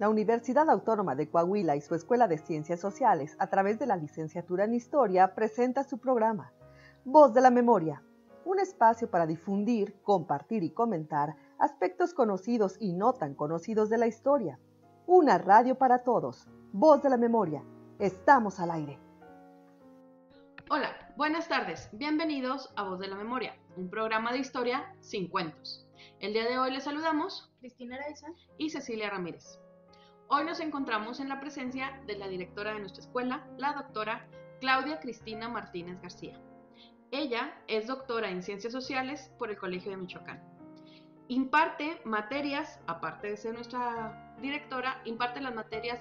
La Universidad Autónoma de Coahuila y su Escuela de Ciencias Sociales, a través de la licenciatura en Historia, presenta su programa Voz de la Memoria, un espacio para difundir, compartir y comentar aspectos conocidos y no tan conocidos de la historia. Una radio para todos. Voz de la Memoria. Estamos al aire. Hola, buenas tardes. Bienvenidos a Voz de la Memoria, un programa de historia sin cuentos. El día de hoy les saludamos Cristina Araiza y Cecilia Ramírez. Hoy nos encontramos en la presencia de la directora de nuestra escuela, la doctora Claudia Cristina Martínez García. Ella es doctora en Ciencias Sociales por el Colegio de Michoacán. Imparte materias, aparte de ser nuestra directora, imparte las materias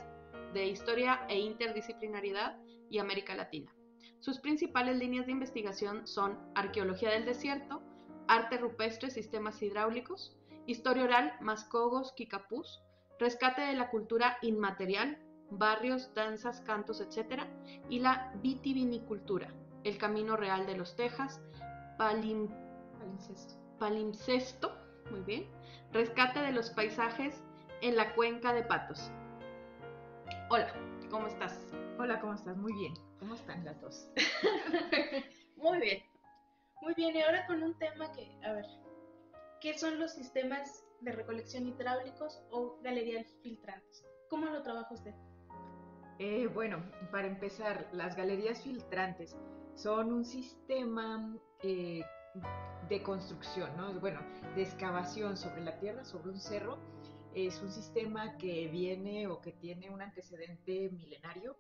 de Historia e Interdisciplinaridad y América Latina. Sus principales líneas de investigación son Arqueología del Desierto, Arte Rupestre, Sistemas Hidráulicos, Historia Oral, Mascogos, Kikapús, rescate de la cultura inmaterial, barrios, danzas, cantos, etc. y la vitivinicultura, el camino real de los Tejas, palimpsesto. palimpsesto, muy bien, rescate de los paisajes en la cuenca de Patos. Hola, ¿cómo estás? Hola, ¿cómo estás? Muy bien. ¿Cómo están las dos? Muy bien. Muy bien, y ahora con un tema que, a ver, ¿qué son los sistemas de recolección hidráulicos o galerías filtrantes. ¿Cómo lo trabaja usted? Eh, bueno, para empezar, las galerías filtrantes son un sistema eh, de construcción, ¿no? Bueno, de excavación sobre la tierra, sobre un cerro. Es un sistema que viene o que tiene un antecedente milenario.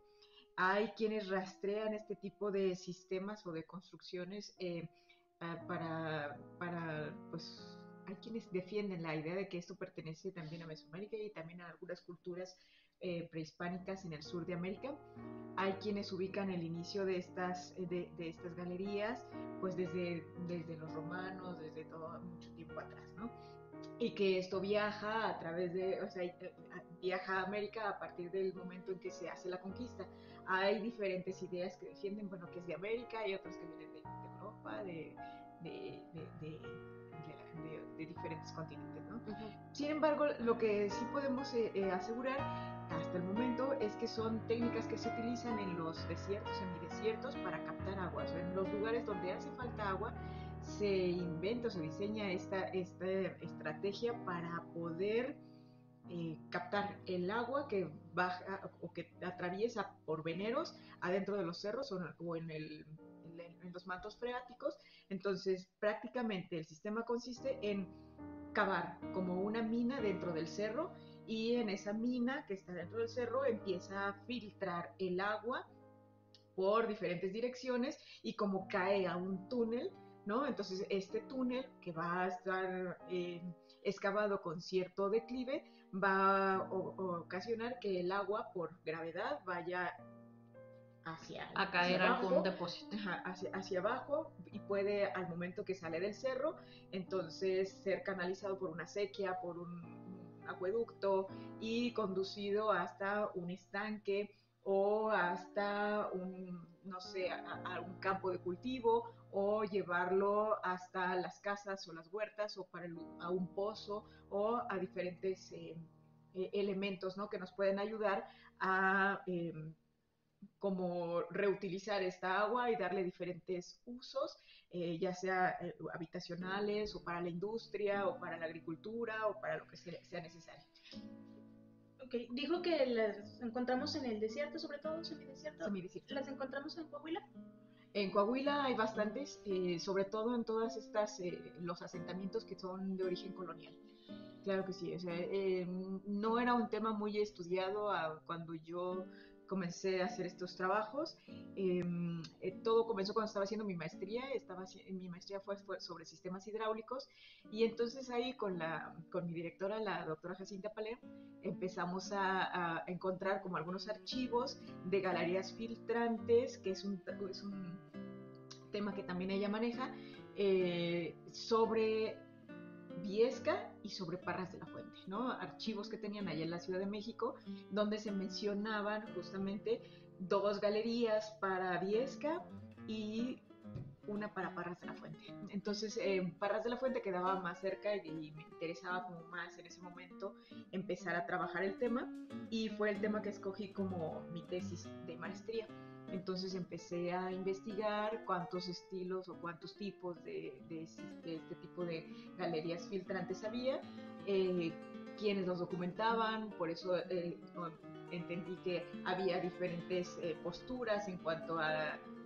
Hay quienes rastrean este tipo de sistemas o de construcciones eh, para, para pues, hay quienes defienden la idea de que esto pertenece también a Mesoamérica y también a algunas culturas eh, prehispánicas en el sur de América. Hay quienes ubican el inicio de estas, eh, de, estas galerías, pues desde, desde los romanos, desde todo mucho tiempo atrás, ¿no? Y que esto viaja a través de, o sea, eh, viaja a América a partir del momento en que se hace la conquista. Hay diferentes ideas que defienden, bueno, que es de América, y otras que vienen de, Europa, de, de de, diferentes continentes. ¿no? Sin embargo, lo que sí podemos eh, eh, asegurar hasta el momento es que son técnicas que se utilizan en los desiertos, semidesiertos, para captar agua. en los lugares donde hace falta agua, se inventa o se diseña esta, esta estrategia para poder eh, captar el agua que baja o que atraviesa por veneros adentro de los cerros o en, el, en los mantos freáticos entonces, prácticamente el sistema consiste en cavar como una mina dentro del cerro y en esa mina que está dentro del cerro empieza a filtrar el agua por diferentes direcciones y como cae a un túnel, ¿no? Entonces este túnel que va a estar eh, excavado con cierto declive va a ocasionar que el agua por gravedad vaya hacia a caer abajo, algún depósito hacia, hacia, abajo y puede al momento que sale del cerro entonces ser canalizado por una sequía por un, acueducto y conducido hasta un estanque o hasta un no sé a, un campo de cultivo o llevarlo hasta las casas o las huertas o para a un pozo o a diferentes eh, eh, elementos ¿no? que nos pueden ayudar a em, como reutilizar esta agua y darle diferentes usos, eh, ya sea eh, habitacionales o para la industria o para la agricultura o para lo que sea, necesario. Ok, dijo que las encontramos en el desierto, sobre todo semidesierto. Semidesierto. ¿Las encontramos en Coahuila? En Coahuila hay bastantes, eh, sobre todo en todas estas, los asentamientos que son de origen colonial. Claro que sí, o sea, no era un tema muy estudiado cuando yo comencé a hacer estos trabajos. Em, eh, todo comenzó cuando estaba haciendo mi maestría, estaba, mi maestría fue, sobre sistemas hidráulicos y entonces ahí con, la, con mi directora, la doctora Jacinta Palé, empezamos a, encontrar como algunos archivos de galerías filtrantes, que es un, es un tema que también ella maneja, eh, sobre Viesca y sobre Parras de la Fuente, ¿no? Archivos que tenían allá en la Ciudad de México, donde se mencionaban justamente dos galerías para Viesca y una para Parras de la Fuente. Entonces, Parras de la Fuente quedaba más cerca y, me interesaba como más en ese momento empezar a trabajar el tema y fue el tema que escogí como mi tesis de maestría. Entonces empecé a investigar cuántos estilos o cuántos tipos de, este tipo de galerías filtrantes había, eh, quiénes los documentaban, por eso eh, entendí que había diferentes eh, posturas en cuanto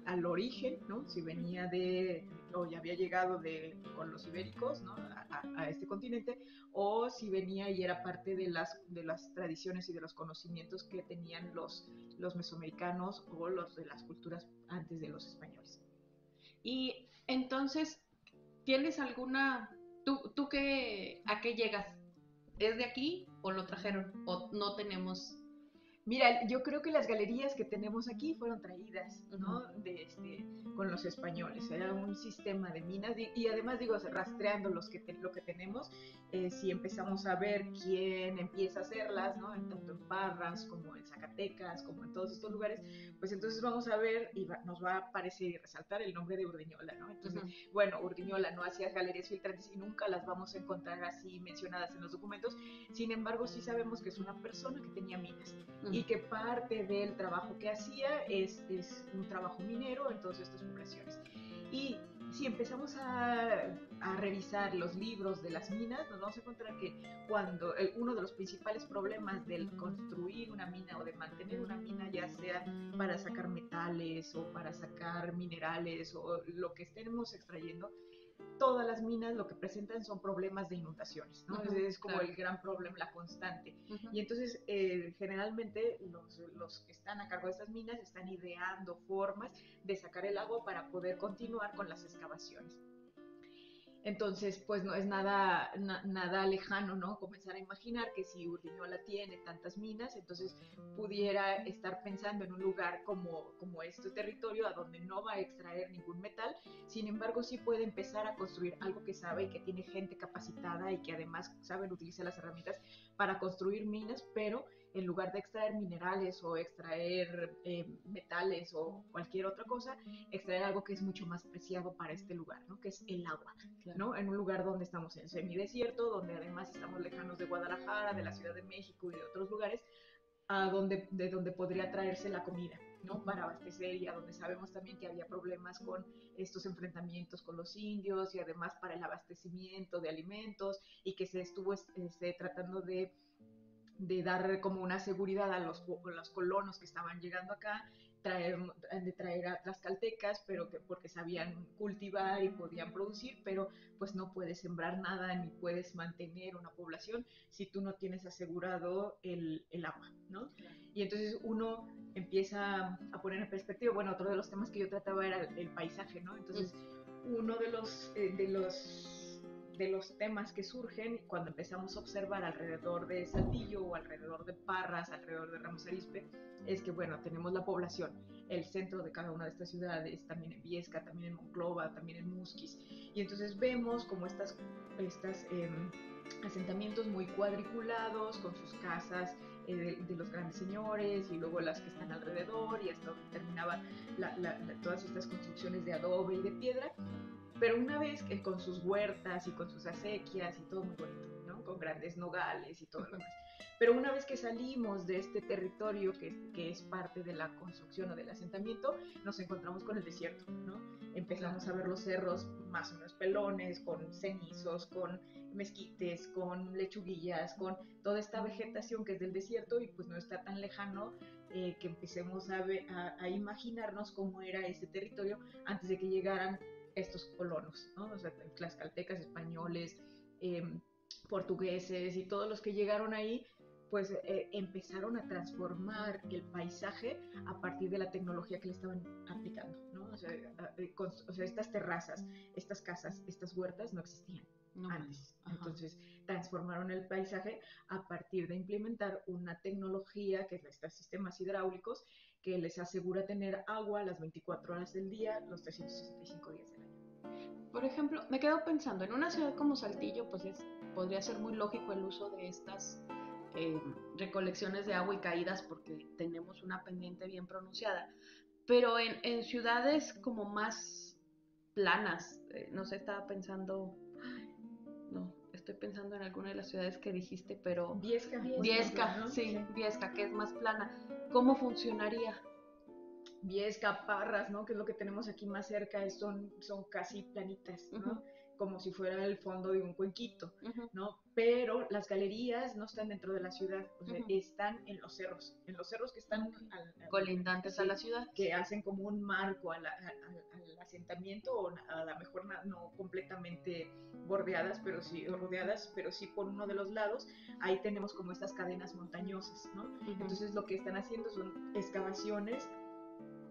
al origen, ¿no? Si venía de, o ya había llegado de, con los ibéricos, ¿no? A, este continente, o si venía y era parte de las, de las tradiciones y de los conocimientos que tenían los, los mesoamericanos o los de las culturas antes de los españoles. Y entonces, ¿tienes alguna, tú, tú qué, a qué llegas? ¿Es de aquí o lo trajeron? ¿O no tenemos Mira, yo creo que las galerías que tenemos aquí fueron traídas, ¿no? De este, con los españoles. Era un sistema de minas y, además, digo, rastreando los que lo que tenemos, eh, si empezamos a ver quién empieza a hacerlas, ¿no? tanto en Parras como en Zacatecas, como en todos estos lugares, pues entonces vamos a ver y nos va a aparecer y resaltar el nombre de Urdiñola, ¿no? Entonces, bueno, Urdiñola no hacía galerías filtrantes y nunca las vamos a encontrar así mencionadas en los documentos. Sin embargo, sí sabemos que es una persona que tenía minas y que parte del trabajo que hacía es, es un trabajo minero en todas estas poblaciones. Y si empezamos a, a, revisar los libros de las minas, nos vamos a encontrar que cuando uno de los principales problemas del construir una mina o de mantener una mina, ya sea para sacar metales o para sacar minerales o lo que estemos extrayendo, todas las minas lo que presentan son problemas de inundaciones, ¿no? es, como el gran problema, la constante. Y entonces, eh, generalmente, los, los, que están a cargo de estas minas están ideando formas de sacar el agua para poder continuar con las excavaciones. Entonces, pues no es nada, nada lejano, ¿no? Comenzar a imaginar que si Urdiñola tiene tantas minas, entonces pudiera estar pensando en un lugar como, como este territorio, a donde no va a extraer ningún metal, sin embargo sí puede empezar a construir algo que sabe y que tiene gente capacitada y que además saben utilizar las herramientas para construir minas, pero en lugar de extraer minerales o extraer eh, metales o cualquier otra cosa, extraer algo que es mucho más preciado para este lugar, ¿no? que es el agua, ¿no? en un lugar donde estamos en semidesierto, donde además estamos lejanos de Guadalajara, de la Ciudad de México y de otros lugares, a donde, de donde podría traerse la comida. ¿no? para abastecer y a donde sabemos también que había problemas con estos enfrentamientos con los indios y además para el abastecimiento de alimentos y que se estuvo este, tratando de de dar como una seguridad a los, los colonos que estaban llegando acá, traer, de traer a las caltecas, pero que porque sabían cultivar y podían producir, pero pues no puedes sembrar nada ni puedes mantener una población si tú no tienes asegurado el, el agua, ¿no? Y entonces uno empieza a poner en perspectiva, bueno, otro de los temas que yo trataba era el, paisaje, ¿no? Entonces, uno de los, eh, de los de los temas que surgen cuando empezamos a observar alrededor de Saltillo o alrededor de Parras, alrededor de Ramos Arizpe, es que, bueno, tenemos la población, el centro de cada una de estas ciudades, también en Viesca, también en Monclova, también en Musquis, y entonces vemos como estas, estas em, asentamientos muy cuadriculados, con sus casas eh, de, los grandes señores y luego las que están alrededor y hasta donde terminaban todas estas construcciones de adobe y de piedra pero una vez que con sus huertas y con sus acequias y todo muy bonito, ¿no? Con grandes nogales y todo lo demás. Pero una vez que salimos de este territorio que, que es parte de la construcción o del asentamiento, nos encontramos con el desierto, ¿no? Empezamos a ver los cerros más o menos pelones, con cenizos, con mezquites, con lechuguillas, con toda esta vegetación que es del desierto y pues no está tan lejano eh, que empecemos a, a, a, imaginarnos cómo era ese territorio antes de que llegaran estos colonos, ¿no? O sea, tlaxcaltecas, españoles, em, portugueses y todos los que llegaron ahí, pues eh, empezaron a transformar el paisaje a partir de la tecnología que le estaban aplicando, ¿no? O sea, eh, estas terrazas, estas casas, estas huertas no existían antes. Entonces, transformaron el paisaje a partir de implementar una tecnología que es estos sistemas hidráulicos que les asegura tener agua las 24 horas del día, los 365 días del año. Por ejemplo, me quedo pensando, en una ciudad como Saltillo, pues es, podría ser muy lógico el uso de estas eh, recolecciones de agua y caídas porque tenemos una pendiente bien pronunciada, pero en, en ciudades como más planas. Eh, no sé, estaba pensando, no, estoy pensando en alguna de las ciudades que dijiste, pero... Viesca. Viesca, sí, Viesca, que es más plana. ¿Cómo funcionaría? Viesca, Parras, ¿no? Que es lo que tenemos aquí más cerca, son, son casi planitas, ¿no? Como si fuera el fondo de un cuenquito, ¿no? Pero las galerías no están dentro de la ciudad, o sea, están en los cerros, en los cerros que están colindantes a la ciudad. Que hacen como un marco al asentamiento, o a lo mejor no, completamente bordeadas, pero sí, rodeadas, pero sí por uno de los lados, ahí tenemos como estas cadenas montañosas, ¿no? Entonces lo que están haciendo son excavaciones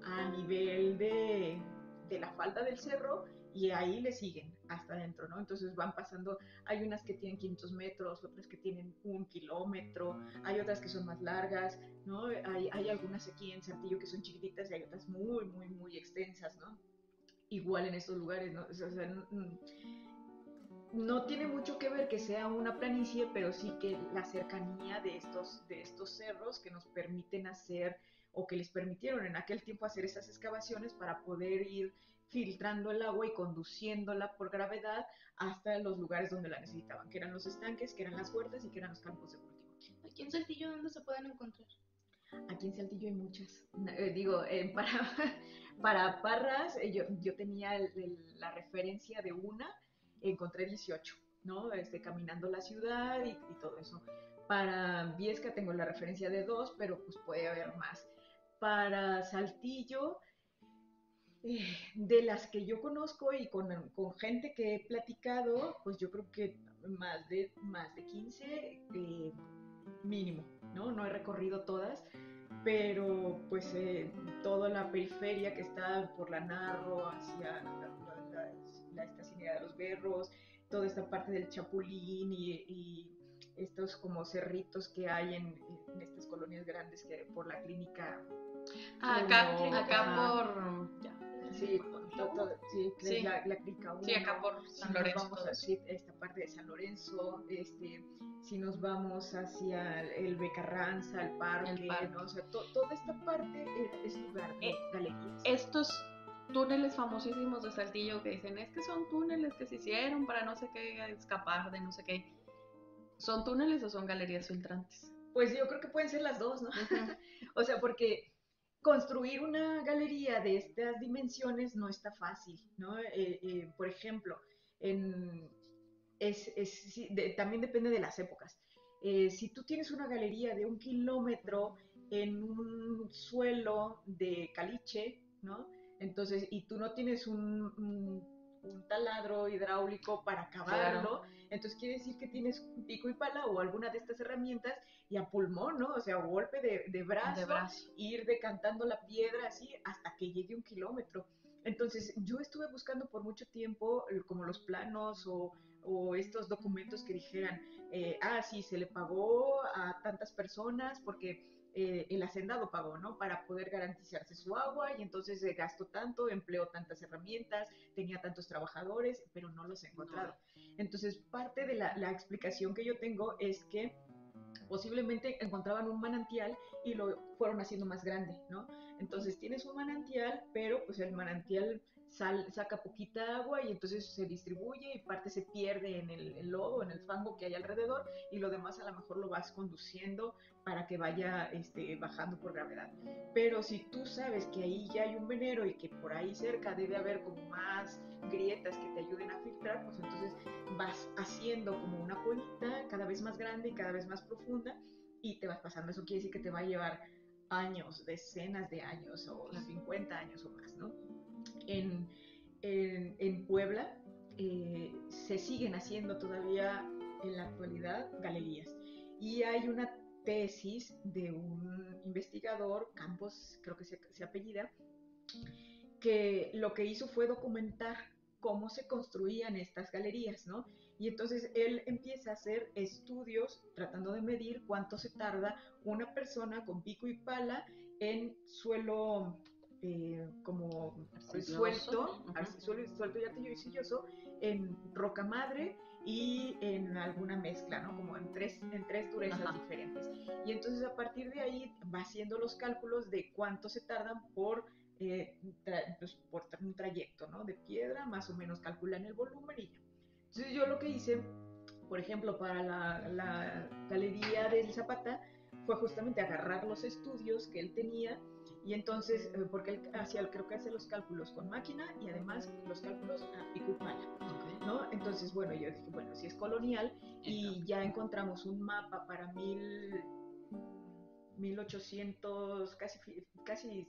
a nivel de, de la falda del cerro y ahí le siguen hasta adentro, ¿no? Entonces van pasando, hay unas que tienen 500 metros, otras que tienen un kilómetro, hay otras que son más largas, ¿no? Hay, hay algunas aquí en Santillo que son chiquititas y hay otras muy, muy, muy extensas, ¿no? Igual en estos lugares, ¿no? O sea, no tiene mucho que ver que sea una planicie, pero sí que la cercanía de estos, de estos cerros que nos permiten hacer o que les permitieron en aquel tiempo hacer esas excavaciones para poder ir filtrando el agua y conduciéndola por gravedad hasta los lugares donde la necesitaban, que eran los estanques, que eran las huertas y que eran los campos de cultivo. Aquí en Saltillo, ¿dónde se pueden encontrar? Aquí en Saltillo hay muchas. Eh, digo, eh, para, para Parras, eh, yo, yo, tenía la referencia de una, encontré 18, ¿no? Este, caminando la ciudad y, y todo eso. Para Viesca tengo la referencia de dos, pero pues puede haber más. Para Saltillo, eh, de las que yo conozco y con, gente que he platicado, pues yo creo que más de, más de 15 eh, mínimo, ¿no? No he recorrido todas, pero pues eh, toda la periferia que está por la Narro, hacia la, estacionalidad de los Berros, toda esta parte del Chapulín y, estos como cerritos que hay en, estas colonias grandes que por la clínica. Ah, acá, acá por... Sí, sí, La, la clica Sí, acá por San Lorenzo. Vamos a esta parte de San Lorenzo, este, si nos vamos hacia el Becarranza, el parque, ¿no? o sea, toda esta parte es, lugar de eh, galerías. Estos túneles famosísimos de Saltillo que dicen es que son túneles que se hicieron para no sé qué escapar de no sé qué. ¿Son túneles o son galerías filtrantes? Pues yo creo que pueden ser las dos, ¿no? o sea, porque construir una galería de estas dimensiones no está fácil, ¿no? Eh, eh, por ejemplo, es, también depende de las épocas. Eh, si tú tienes una galería de un kilómetro en un suelo de caliche, ¿no? Entonces, y tú no tienes un, taladro hidráulico para acabarlo, entonces quiere decir que tienes pico y pala o alguna de estas herramientas y a pulmón, ¿no? O sea, golpe de, de, brazo, ir decantando la piedra así hasta que llegue un kilómetro. Entonces, yo estuve buscando por mucho tiempo eh, como los planos o, o estos documentos que dijeran, eh, ah, sí, se le pagó a tantas personas porque eh, el hacendado pagó, ¿no? Para poder garantizarse su agua y entonces gastó tanto, empleó tantas herramientas, tenía tantos trabajadores, pero no los he encontrado. Entonces, parte de la, la explicación que yo tengo es que posiblemente encontraban un manantial y lo fueron haciendo más grande, ¿no? Entonces tienes un manantial, pero pues el manantial saca poquita agua y entonces se distribuye y parte se pierde en el, lodo, en el fango que hay alrededor y lo demás a lo mejor lo vas conduciendo para que vaya este, bajando por gravedad. Pero si tú sabes que ahí ya hay un venero y que por ahí cerca debe haber como más grietas que te ayuden a filtrar, pues entonces vas haciendo como una cuenita cada vez más grande y cada vez más profunda y te vas pasando. Eso quiere decir que te va a llevar años, decenas de años o 50 años o más, ¿no? En, en, Puebla eh, se siguen haciendo todavía en la actualidad galerías y hay una tesis de un investigador, Campos creo que se, se apellida, que lo que hizo fue documentar cómo se construían estas galerías, ¿no? Y entonces él empieza a hacer estudios tratando de medir cuánto se tarda una persona con pico y pala en suelo eh, como suelto, suelo, suelto y arcilloso, en roca madre y en alguna mezcla, ¿no? Como en tres, en tres durezas diferentes. Y entonces a partir de ahí va haciendo los cálculos de cuánto se tardan por eh, pues, por un trayecto, ¿no? De piedra, más o menos calculan el volumen y ya. Entonces yo lo que hice, por ejemplo, para la, la galería del Zapata, fue justamente agarrar los estudios que él tenía y entonces, eh, porque él hacía, creo que hace los cálculos con máquina y además los cálculos a pico ¿no? Entonces, bueno, yo dije, bueno, si es colonial y ya encontramos un mapa para mil, 1800, casi, casi,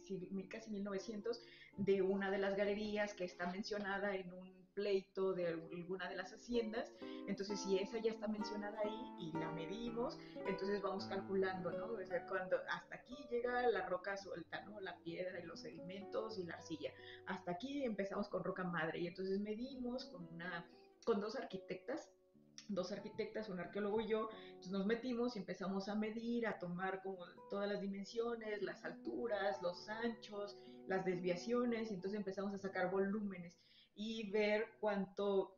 casi 1900, de una de las galerías que está mencionada en un pleito de alguna de las haciendas, entonces si esa ya está mencionada ahí y la medimos, entonces vamos calculando, ¿no? O sea, cuando hasta aquí llega la roca suelta, ¿no? La piedra y los sedimentos y la arcilla. Hasta aquí empezamos con roca madre y entonces medimos con una con dos arquitectas dos arquitectas, un arqueólogo y yo, entonces nos metimos y empezamos a medir, a tomar como todas las dimensiones, las alturas, los anchos, las desviaciones, y entonces empezamos a sacar volúmenes y ver cuánto,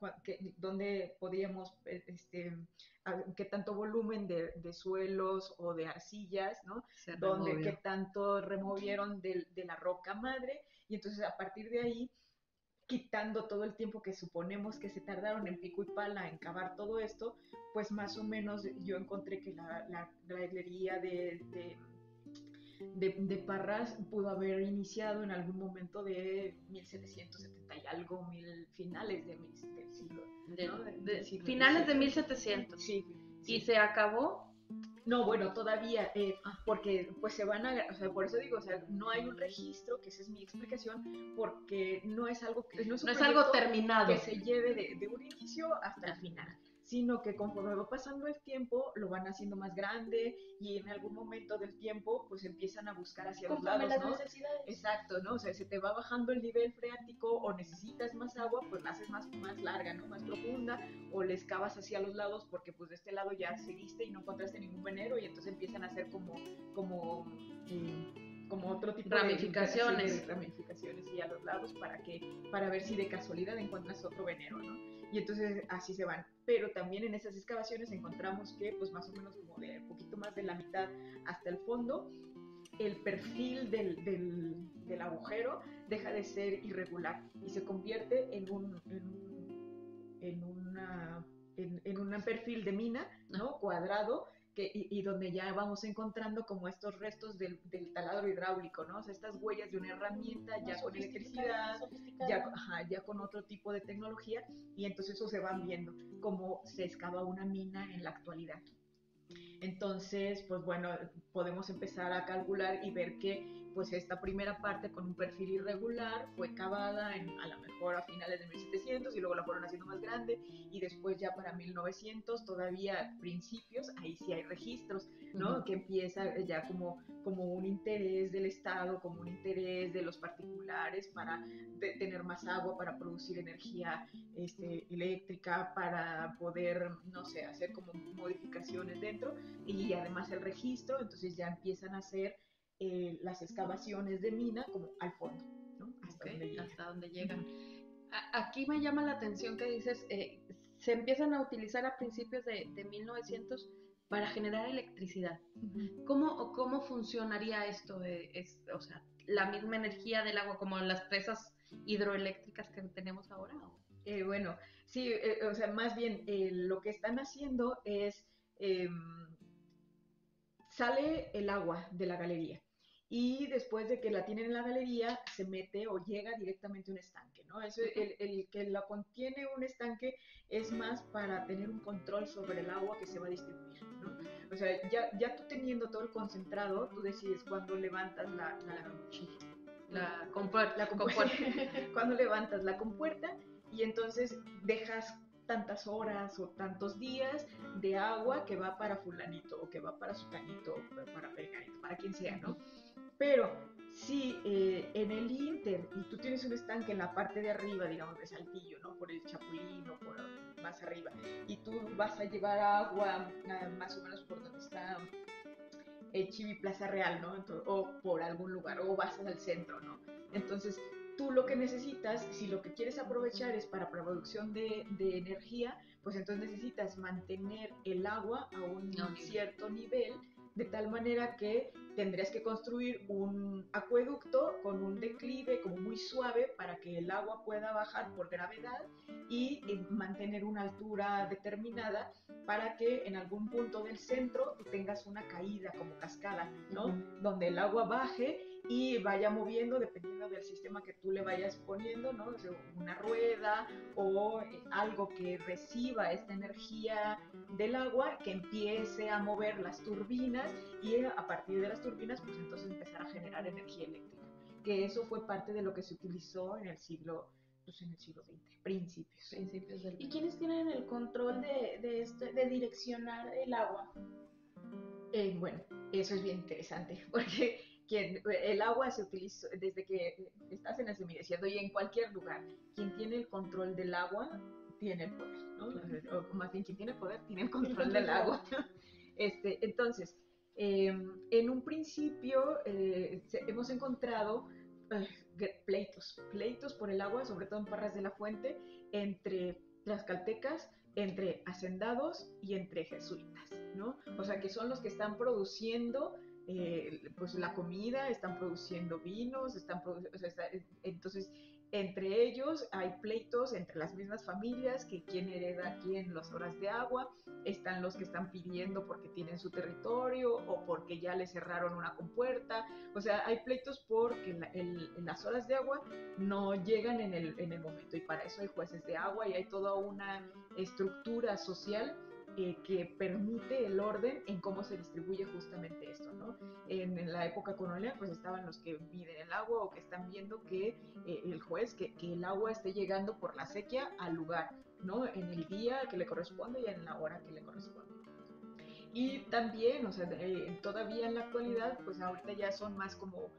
dónde podíamos, eh, este, qué tanto volumen de, suelos o de arcillas, ¿no? Donde, qué tanto removieron de, de la roca madre, y entonces a partir de ahí quitando todo el tiempo que suponemos que se tardaron en pico y pala en cavar todo esto, pues más o menos yo encontré que la, la, galería de, de, Parras pudo haber iniciado en algún momento de 1770 y algo, mil, finales de, del siglo. finales de 1700. Sí, ¿Y se acabó? No, bueno, todavía, eh, ah. porque pues se van a, o sea, por eso digo, o sea, no hay un registro, que esa es mi explicación, porque no es algo que no es, algo terminado que se lleve de, de un inicio hasta el final sino que conforme va pasando el tiempo lo van haciendo más grande y en algún momento del tiempo pues empiezan a buscar hacia los lados, las necesidades. Exacto, ¿no? O sea, se te va bajando el nivel freático o necesitas más agua, pues la haces más, más larga, ¿no? Más profunda o le excavas hacia los lados porque pues de este lado ya seguiste y no encontraste ningún venero y entonces empiezan a hacer como, como eh, como otro tipo ramificaciones. De, ramificaciones y a los lados para que para ver si de casualidad encuentras otro venero, ¿no? Y entonces así se van. Pero también en esas excavaciones encontramos que pues más o menos como de un poquito más de la mitad hasta el fondo el perfil del, del, del agujero deja de ser irregular y se convierte en un, en, en una en, en, un perfil de mina, ¿no? Cuadrado, y, donde ya vamos encontrando como estos restos del, del, taladro hidráulico, ¿no? O sea, estas huellas de una herramienta ya con electricidad, ya, ya con otro tipo de tecnología, y entonces eso se van viendo, como se excava una mina en la actualidad. Entonces, pues bueno, podemos empezar a calcular y ver que pues esta primera parte con un perfil irregular fue cavada en, a lo mejor a finales de 1700 y luego la fueron haciendo más grande y después ya para 1900 todavía principios, ahí sí hay registros, ¿no? Que empieza ya como, como un interés del Estado, como un interés de los particulares para tener más agua, para producir energía este, eléctrica, para poder, no sé, hacer como modificaciones dentro y además el registro, entonces ya empiezan a hacer eh, las excavaciones de mina como al fondo, ¿no? Hasta, donde, llegan. Aquí me llama la atención que dices, eh, se empiezan a utilizar a principios de, 1900 para generar electricidad. ¿Cómo, ¿Cómo funcionaría esto? es, o sea, la misma energía del agua como las presas hidroeléctricas que tenemos ahora. Eh, bueno, sí, o sea, más bien lo que están haciendo es em, sale el agua de la galería y después de que la tienen en la galería se mete o llega directamente a un estanque, ¿no? Eso, el, el, que la contiene un estanque es más para tener un control sobre el agua que se va a distribuir, ¿no? O sea, ya, ya tú teniendo todo el concentrado, tú decides cuándo levantas la, la, la, compuerta, la compuerta. cuando levantas la compuerta y entonces dejas tantas horas o tantos días de agua que va para fulanito o que va para sutanito o para pereganito, para quien sea, ¿no? Pero si eh, en el Inter y tú tienes un estanque en la parte de arriba, digamos, de Saltillo, ¿no? Por el Chapulín o por más arriba, y tú vas a llevar agua más o menos por donde está el Chivi Plaza Real, ¿no? o por algún lugar, o vas al centro, ¿no? Entonces, tú lo que necesitas, si lo que quieres aprovechar es para producción de, de energía, pues entonces necesitas mantener el agua a un cierto nivel de tal manera que tendrías que construir un acueducto con un declive como muy suave para que el agua pueda bajar por gravedad y eh, mantener una altura determinada para que en algún punto del centro tengas una caída como cascada, ¿no? Donde el agua baje y vaya moviendo dependiendo del sistema que tú le vayas poniendo, ¿no? una rueda o eh, algo que reciba esta energía del agua, que empiece a mover las turbinas y a partir de las turbinas, pues entonces empezar a generar energía eléctrica. Que eso fue parte de lo que se utilizó en el siglo pues en el siglo XX, principios. principios del ¿Y quiénes tienen el control de, de, este, de direccionar el agua? Eh, bueno, eso es bien interesante, porque quien, el agua se utiliza desde que estás en el semidesierto y en cualquier lugar. Quien tiene el control del agua tiene el poder, ¿no? O más bien, quien tiene poder tiene el control del agua. Este, entonces, em, en un principio eh, hemos encontrado eh, pleitos, pleitos por el agua, sobre todo en Parras de la Fuente, entre las caltecas, entre hacendados y entre jesuitas, ¿no? O sea, que son los que están produciendo eh, pues la comida, están produciendo vinos, están produciendo, entonces entre ellos hay pleitos entre las mismas familias, que quién hereda quién las horas de agua, están los que están pidiendo porque tienen su territorio o porque ya le cerraron una compuerta, o sea, hay pleitos porque en las horas de agua no llegan en el, en el momento y para eso hay jueces de agua y hay toda una estructura social eh, que permite el orden en cómo se distribuye justamente esto, ¿no? En, la época colonial, pues estaban los que miden el agua o que están viendo que eh, el juez, que, que, el agua esté llegando por la sequía al lugar, ¿no? En el día que le corresponde y en la hora que le corresponde. Y también, o sea, eh, todavía en la actualidad, pues ahorita ya son más como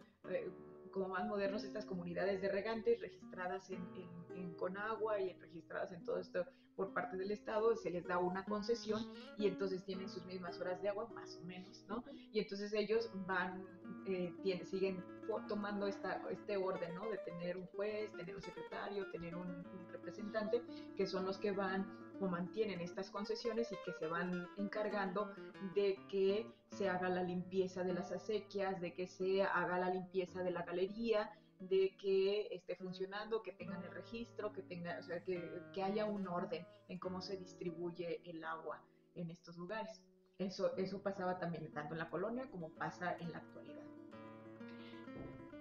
como más modernos estas comunidades de regantes registradas en, en, Conagua y registradas en todo esto por parte del Estado, se les da una concesión y entonces tienen sus mismas horas de agua, más o menos, ¿no? Y entonces ellos van, eh, siguen tomando esta, este orden, ¿no? De tener un juez, tener un secretario, tener un representante, que son los que van o mantienen estas concesiones y que se van encargando de que se haga la limpieza de las acequias, de que se haga la limpieza de la galería, de que esté funcionando, que tengan el registro, que tenga, o sea, que, que haya un orden en cómo se distribuye el agua en estos lugares. Eso, eso pasaba también tanto en la colonia como pasa en la actualidad.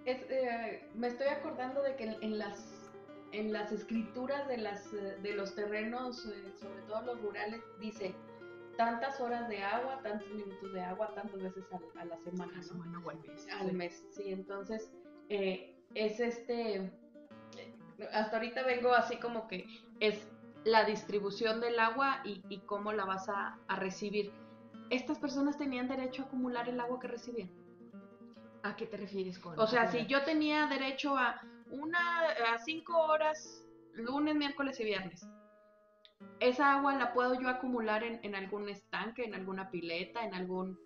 Eh, me estoy acordando de que en, las, en las escrituras de, las, de los terrenos, eh, sobre todo los rurales, dice tantas horas de agua, tantos minutos de agua, tantas veces a, la semana. A la semana o al mes. Al mes, sí. Entonces, eh, es este, hasta ahorita vengo así como que es la distribución del agua y, cómo la vas a, recibir. ¿Estas personas tenían derecho a acumular el agua que recibían? ¿A qué te refieres con O sea, si yo tenía derecho a una a cinco horas lunes, miércoles y viernes, esa agua la puedo yo acumular en, algún estanque, en alguna pileta, en algún...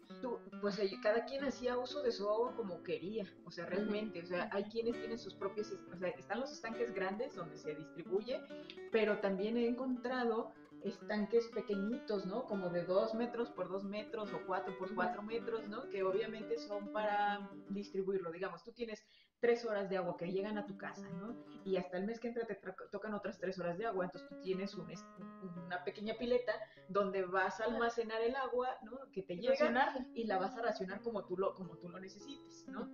pues cada quien hacía uso de su agua como quería, o sea, realmente, o sea, hay quienes tienen sus propios, o sea, están los estanques grandes donde se distribuye, pero también he encontrado estanques pequeñitos, ¿no? Como de dos metros por dos metros o cuatro por cuatro metros, ¿no? Que obviamente son para distribuirlo. Digamos, tú tienes tres horas de agua que llegan a tu casa, ¿no? Y hasta el mes que entra te tocan otras tres horas de agua, entonces tú tienes una pequeña pileta donde vas a almacenar el agua, ¿no? Que te llega y la vas a racionar como tú lo, como tú lo necesites, ¿no?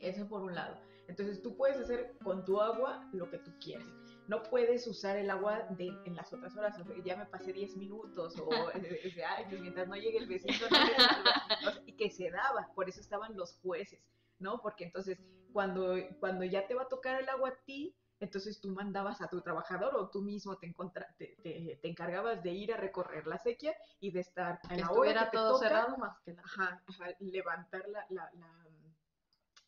Eso por un lado. Entonces tú puedes hacer con tu agua lo que tú quieras. No puedes usar el agua de, en las otras horas, ya me pasé 10 minutos, o Ay, pues mientras no llegue el vecino, no y que se daba, por eso estaban los jueces, ¿no? Porque entonces cuando, cuando ya te va a tocar el agua a ti, entonces tú mandabas a tu trabajador o tú mismo te, te, te, encargabas de ir a recorrer la sequía y de estar a la hora que todo cerrado más que la... Ajá, levantar la, la, la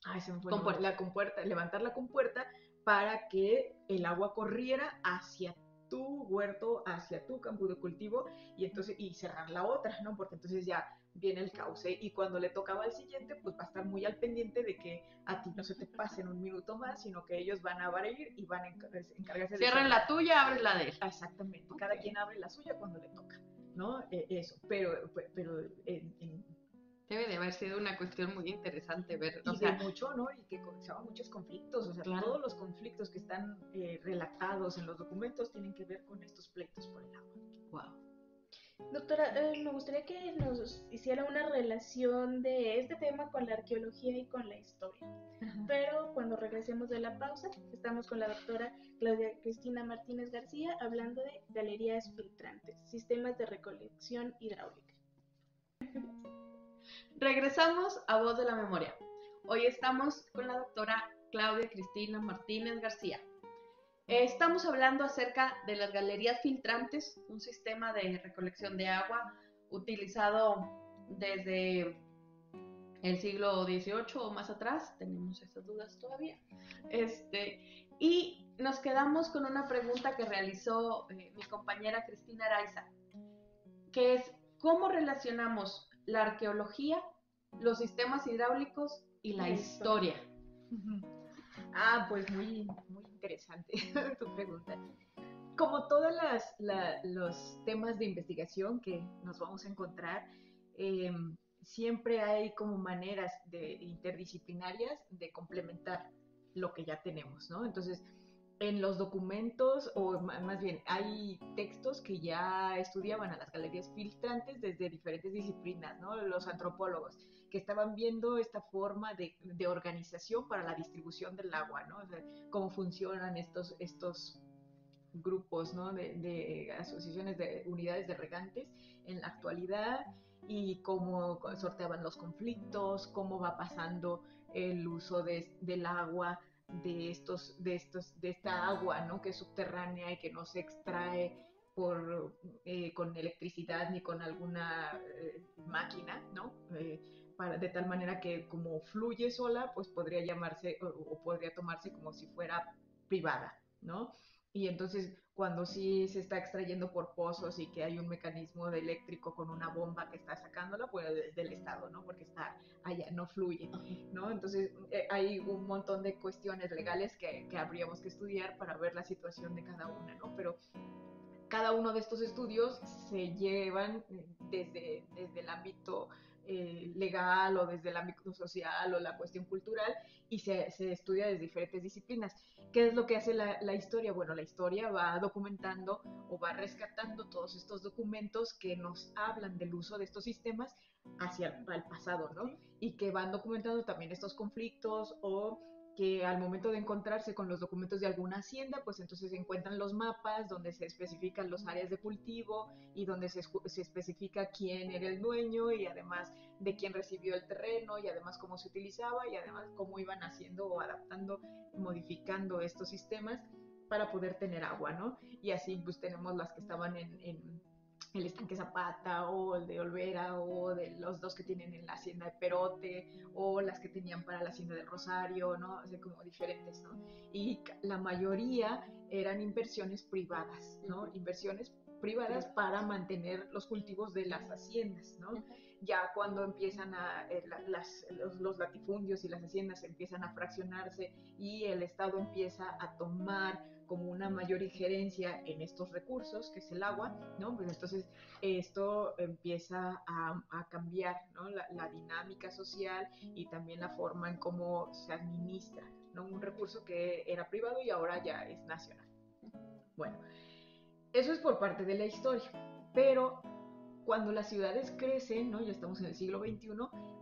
ay, se me fue la compuerta, levantar la compuerta para que el agua corriera hacia tu huerto, hacia tu campo de cultivo y entonces y cerrar la otra, ¿no? Porque entonces ya viene el cauce y cuando le tocaba al siguiente, pues va a estar muy al pendiente de que a ti no se te pase en un minuto más, sino que ellos van a abrir y van a encargarse de... Cierran la tuya, abres la de él. Exactamente, cada quien abre la suya cuando le toca, ¿no? E, eso, pero, pero en, Debe de haber sido una cuestión muy interesante ver, y de mucho honor y que causaban muchos conflictos, o sea, todos los conflictos que están eh, relatados en los documentos tienen que ver con estos pleitos por el agua. Wow. Doctora, eh, me gustaría que nos hiciera una relación de este tema con la arqueología y con la historia. Pero cuando regresemos de la pausa, estamos con la doctora Claudia Cristina Martínez García hablando de galerías filtrantes, sistemas de recolección hidráulica. Regresamos a Voz de la Memoria. Hoy estamos con la doctora Claudia Cristina Martínez García. Estamos hablando acerca de las galerías filtrantes, un sistema de recolección de agua utilizado desde el siglo XVIII o más atrás, tenemos esas dudas todavía. Este, y nos quedamos con una pregunta que realizó eh, mi compañera Cristina Araiza, que es ¿cómo relacionamos la arqueología, los sistemas hidráulicos y la historia. Ah, pues muy, muy interesante tu pregunta. Como todos los temas de investigación que nos vamos a encontrar, em, siempre hay como maneras de, interdisciplinarias de complementar lo que ya tenemos, ¿no? Entonces, en los documentos, o más bien, hay textos que ya estudiaban a las galerías filtrantes desde diferentes disciplinas, ¿no? Los antropólogos, estaban viendo esta forma de, organización para la distribución del agua, ¿no? cómo funcionan estos, estos grupos, ¿no? De, de, asociaciones de unidades de regantes en la actualidad y cómo sorteaban los conflictos, cómo va pasando el uso de, del agua de estos, de estos, de esta agua, ¿no? Que es subterránea y que no se extrae por, eh, con electricidad ni con alguna eh, máquina, ¿no? Eh, para, de tal manera que como fluye sola, pues podría llamarse o podría tomarse como si fuera privada, ¿no? Y entonces cuando sí se está extrayendo por pozos y que hay un mecanismo de eléctrico con una bomba que está sacándola, pues del Estado, ¿no? Porque está allá, no fluye, ¿no? Entonces eh, hay un montón de cuestiones legales que, que habríamos que estudiar para ver la situación de cada una, ¿no? Pero cada uno de estos estudios se llevan desde, desde el ámbito eh, legal o desde el ámbito social o la cuestión cultural y se, se, estudia desde diferentes disciplinas. ¿Qué es lo que hace la, la, historia? Bueno, la historia va documentando o va rescatando todos estos documentos que nos hablan del uso de estos sistemas hacia el pasado, ¿no? Y que van documentando también estos conflictos o que al momento de encontrarse con los documentos de alguna hacienda, pues entonces se encuentran los mapas donde se especifican los áreas de cultivo y donde se, se, especifica quién era el dueño y además de quién recibió el terreno y además cómo se utilizaba y además cómo iban haciendo o adaptando, modificando estos sistemas para poder tener agua, ¿no? Y así pues tenemos las que estaban en, en el estanque Zapata o el de Olvera o de los dos que tienen en la hacienda de Perote o las que tenían para la hacienda del Rosario, ¿no? O sea, como diferentes, ¿no? Y la mayoría eran inversiones privadas, ¿no? Inversiones privadas para mantener los cultivos de las haciendas, ¿no? Ya cuando empiezan a, eh, las, los, los, latifundios y las haciendas empiezan a fraccionarse y el Estado empieza a tomar como una mayor injerencia en estos recursos, que es el agua, ¿no? Pues entonces esto empieza a, cambiar. La, la, dinámica social y también la forma en cómo se administra, ¿no? Un recurso que era privado y ahora ya es nacional. Bueno, eso es por parte de la historia, pero cuando las ciudades crecen, ¿no? Ya estamos en el siglo XXI,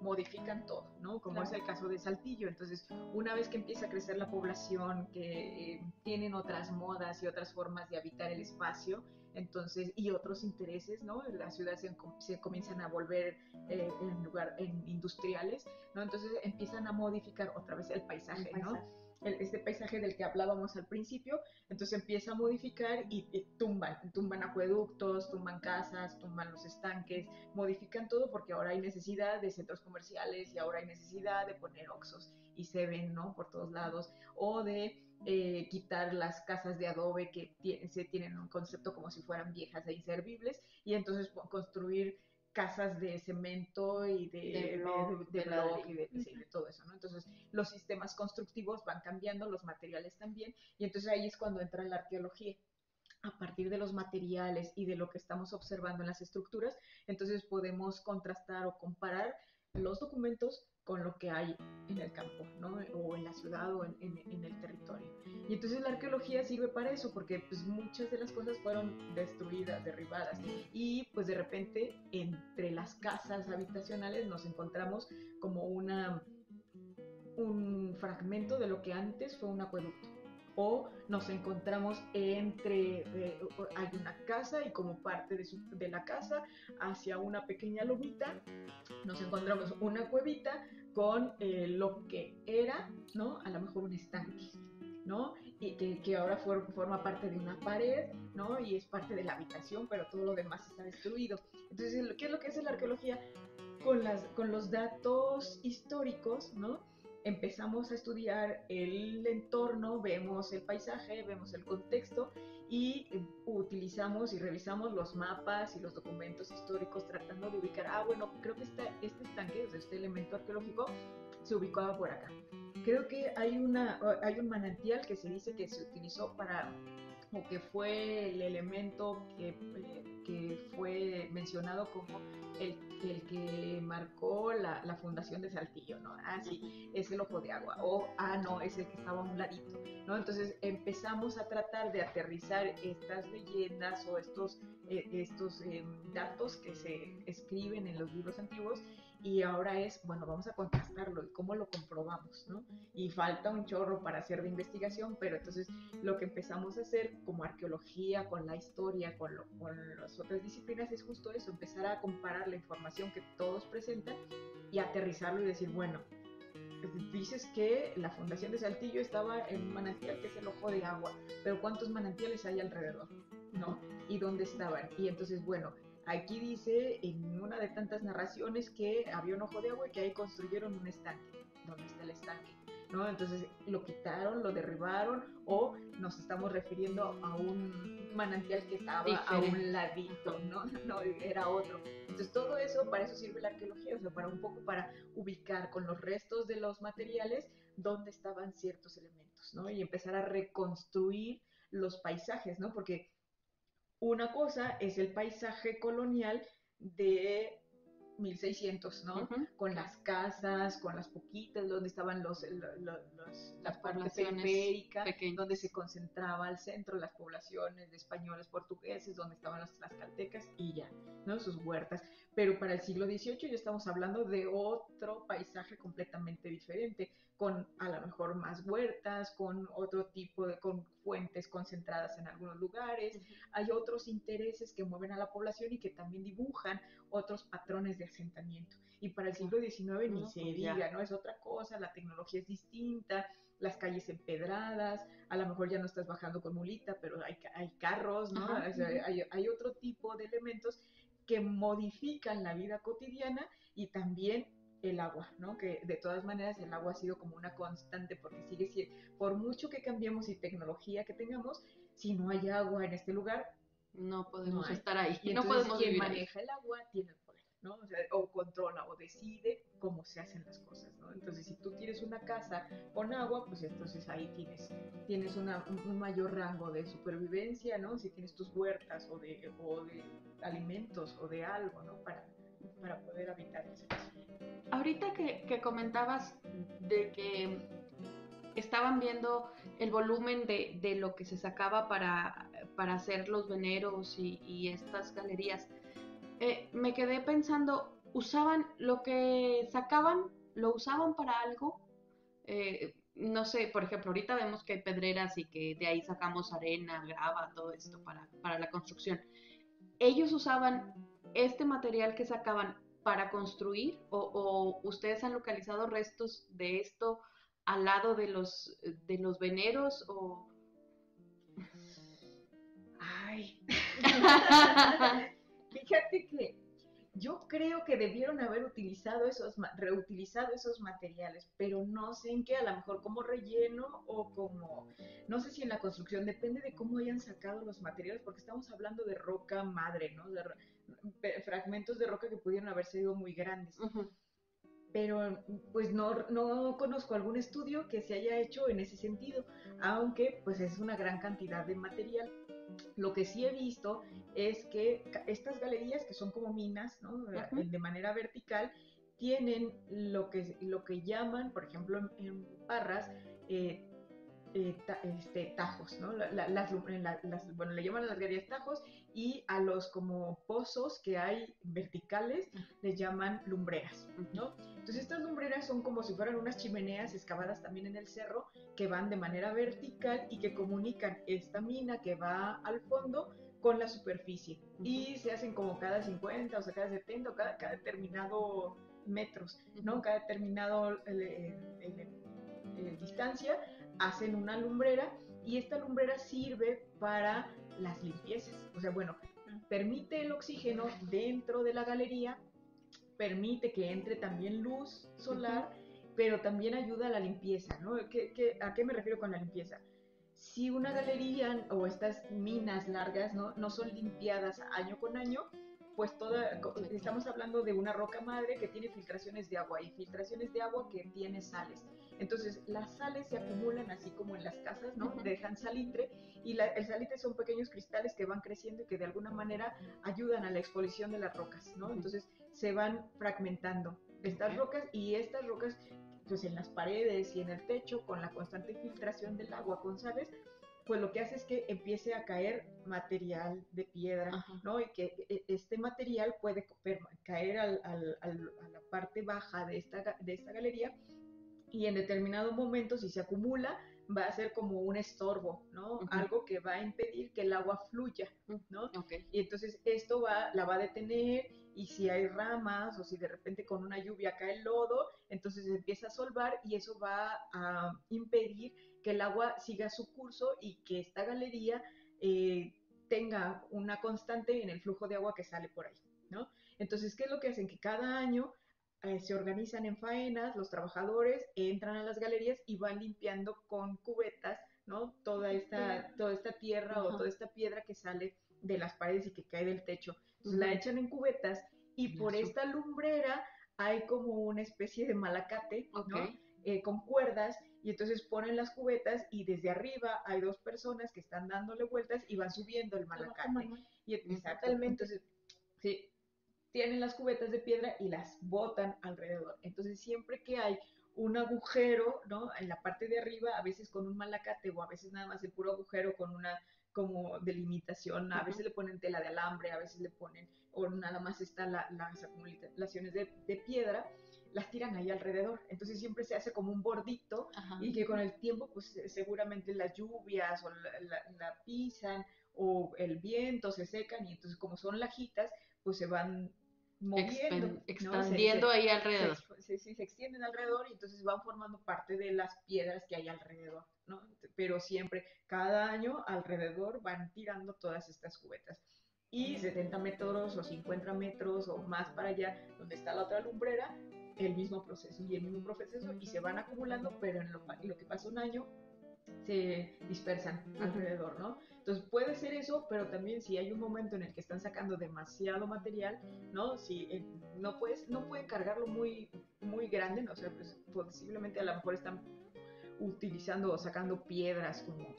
modifican todo, ¿no? Como es el caso de Saltillo. Entonces, una vez que empieza a crecer la población, que eh, tienen otras modas y otras formas de habitar el espacio, entonces, y otros intereses, ¿no? Las ciudades se, se comienzan a volver eh, en lugar, en industriales, ¿no? Entonces empiezan a modificar otra vez el paisaje, el paisaje. ¿no? Este paisaje del que hablábamos al principio, entonces empieza a modificar y, tumban, tumban acueductos, tumban casas, tumban los estanques, modifican todo porque ahora hay necesidad de centros comerciales y ahora hay necesidad de poner oxos y se ven, ¿no? Por todos lados, o de eh, quitar las casas de adobe que se tienen un concepto como si fueran viejas e inservibles y entonces construir casas de cemento y de, de blog, de, de, y de, sí, de, todo eso, ¿no? Entonces, los sistemas constructivos van cambiando, los materiales también, y entonces ahí es cuando entra la arqueología. A partir de los materiales y de lo que estamos observando en las estructuras, entonces podemos contrastar o comparar los documentos con lo que hay en el campo, ¿no? O en la ciudad o en, en, el territorio. Y entonces la arqueología sirve para eso, porque pues muchas de las cosas fueron destruidas, derribadas. Y pues de repente entre las casas habitacionales nos encontramos como una, un fragmento de lo que antes fue un acueducto o nos encontramos entre, eh, hay una casa y como parte de, de, la casa hacia una pequeña lomita nos encontramos una cuevita con eh, lo que era, ¿no? A lo mejor un estanque, ¿no? Y que, ahora forma parte de una pared, ¿no? Y es parte de la habitación, pero todo lo demás está destruido. Entonces, ¿qué es lo que hace la arqueología? Con, las, con los datos históricos, ¿no? Empezamos a estudiar el entorno, vemos el paisaje, vemos el contexto y utilizamos y revisamos los mapas y los documentos históricos tratando de ubicar, ah, bueno, creo que este estanque, este elemento arqueológico, se ubicaba por acá. Creo que hay, una, hay un manantial que se dice que se utilizó para, o que fue el elemento que, eh, que fue mencionado como el, el que marcó la, la, fundación de Saltillo, ¿no? Ah, sí, es el ojo de agua, o, ah, no, es el que estaba a un ladito, ¿no? Entonces empezamos a tratar de aterrizar estas leyendas o estos, eh, estos em, datos que se escriben en los libros antiguos y ahora es, bueno, vamos a contrastarlo y cómo lo comprobamos, ¿no? Y falta un chorro para hacer de investigación, pero entonces lo que empezamos a hacer como arqueología, con la historia, con, con las otras disciplinas, es justo eso, empezar a comparar la información que todos presentan y aterrizarlo y decir, bueno, dices que la fundación de Saltillo estaba en un manantial que es el ojo de agua, pero ¿cuántos manantiales hay alrededor? ¿No? ¿Y dónde estaban? Y entonces, bueno, Aquí dice en una de tantas narraciones que había un ojo de agua y que ahí construyeron un estanque, donde está el estanque. ¿no? Entonces lo quitaron, lo derribaron o nos estamos refiriendo a un manantial que estaba a un ladito, ¿no? No, era otro. Entonces todo eso, para eso sirve la arqueología, o sea, para un poco para ubicar con los restos de los materiales dónde estaban ciertos elementos, ¿no? Y empezar a reconstruir los paisajes, ¿no? Porque una cosa es el paisaje colonial de 1600, ¿no? Con las casas, con las poquitas, donde estaban los, las poblaciones periféricas, donde se concentraba al centro las poblaciones de españoles, portugueses, donde estaban las tlaxcaltecas y ya, ¿no? Sus huertas. Pero para el siglo XVIII ya estamos hablando de otro paisaje completamente diferente, con a lo mejor más huertas, con otro tipo de, con fuentes concentradas en algunos lugares. Hay otros intereses que mueven a la población y que también dibujan otros patrones de asentamiento. Y para el siglo XIX ni se pues diga, ¿no? Es otra cosa, la tecnología es distinta, las calles empedradas, a lo mejor ya no estás bajando con mulita, pero hay, hay carros, ¿no? hay, hay otro tipo de elementos que modifican la vida cotidiana y también el agua, ¿no? Que de todas maneras el agua ha sido como una constante porque sigue siendo, por mucho que cambiemos y tecnología que tengamos, si no hay agua en este lugar, no podemos estar ahí. Y no podemos quien maneja el agua tiene ¿no? O, sea, o, controla o decide cómo se hacen las cosas, ¿no? Entonces, si tú tienes una casa con agua, pues entonces ahí tienes, tienes una, un mayor rango de supervivencia, ¿no? Si tienes tus huertas o de, o de alimentos o de algo, ¿no? Para, para poder habitar ese Ahorita que, comentabas de que estaban viendo el volumen de, lo que se sacaba para, para hacer los veneros y, estas galerías, eh, me quedé pensando, ¿usaban lo que sacaban? ¿Lo usaban para algo? Eh, no sé, por ejemplo, ahorita vemos que hay pedreras y que de ahí sacamos arena, grava, todo esto para, para la construcción. Ellos usaban este material que sacaban para construir o, ustedes han localizado restos de esto al lado de los de los veneros o ay fíjate que yo creo que debieron haber utilizado esos reutilizado esos materiales pero no sé en qué a lo mejor como relleno o como no sé si en la construcción depende de cómo hayan sacado los materiales porque estamos hablando de roca madre no fragmentos de roca que pudieron haber sido muy grandes. Pero pues no, no conozco algún estudio que se haya hecho en ese sentido, aunque pues es una gran cantidad de material. Lo que sí he visto es que estas galerías, que son como minas, ¿no? de manera vertical, tienen lo que, lo que llaman, por ejemplo, en, Parras, eh, eh, este, tajos, ¿no? las, bueno, le llaman a las galerías tajos y a los como pozos que hay verticales les llaman lumbreras, ¿no? Entonces estas lumbreras son como si fueran unas chimeneas excavadas también en el cerro que van de manera vertical y que comunican esta mina que va al fondo con la superficie y se hacen como cada 50 o sea, cada 70 o cada, determinado metros, ¿no? Cada determinado eh, eh, eh, distancia hacen una lumbrera y esta lumbrera sirve para las limpiezas. O sea, bueno, permite el oxígeno dentro de la galería, permite que entre también luz solar, pero también ayuda a la limpieza, ¿no? ¿Qué, a qué me refiero con la limpieza? Si una galería o estas minas largas ¿no? no son limpiadas año con año, pues toda, estamos hablando de una roca madre que tiene filtraciones de agua y filtraciones de agua que tiene sales. Entonces, las sales se acumulan así como en las casas, ¿no? Dejan salitre y el salitre son pequeños cristales que van creciendo y que de alguna manera ayudan a la exposición de las rocas, ¿no? Entonces, se van fragmentando estas rocas y estas rocas, pues en las paredes y en el techo, con la constante filtración del agua con sales, pues lo que hace es que empiece a caer material de piedra, ¿no? Y que e, este material puede caer al, al, a la parte baja de esta, de esta galería y en determinado momento, si se acumula, va a ser como un estorbo, ¿no? Algo que va a impedir que el agua fluya, ¿no? Y entonces esto va, la va a detener y si hay ramas o si de repente con una lluvia cae el lodo, entonces empieza a solvar y eso va a impedir que el agua siga su curso y que esta galería eh, tenga una constante en el flujo de agua que sale por ahí, ¿no? Entonces, ¿qué es lo que hacen? Que cada año eh, se organizan en faenas, los trabajadores entran a las galerías y van limpiando con cubetas, ¿no? Toda esta, toda esta tierra o toda esta piedra que sale de las paredes y que cae del techo. Entonces la echan en cubetas y por esta lumbrera hay como una especie de malacate, ¿no? Eh, con cuerdas y entonces ponen las cubetas y desde arriba hay dos personas que están dándole vueltas y van subiendo el malacate. Y exactamente, entonces, sí, tienen las cubetas de piedra y las botan alrededor. Entonces, siempre que hay un agujero, ¿no? En la parte de arriba, a veces con un malacate o a veces nada más el puro agujero con una como delimitación, a veces le ponen tela de alambre, a veces le ponen, o nada más están las acumulaciones de, piedra, las tiran ahí alrededor. Entonces siempre se hace como un bordito y que con el tiempo, pues seguramente las lluvias o la, pisan o el viento se secan y entonces como son lajitas, pues se van moviendo, expandiendo ahí alrededor. Sí, sí, se extienden alrededor y entonces van formando parte de las piedras que hay alrededor, ¿no? Pero siempre, cada año alrededor van tirando todas estas cubetas. Y 70 metros o 50 metros o más para allá, donde está la otra lumbrera, el mismo proceso y el mismo proceso y se van acumulando, pero en lo, lo que pasa un año se dispersan alrededor, ¿no? Entonces puede ser eso, pero también si hay un momento en el que están sacando demasiado material, ¿no? Si eh, no puedes, no pueden cargarlo muy, muy grande, ¿no? O pues posiblemente a lo mejor están utilizando o sacando piedras como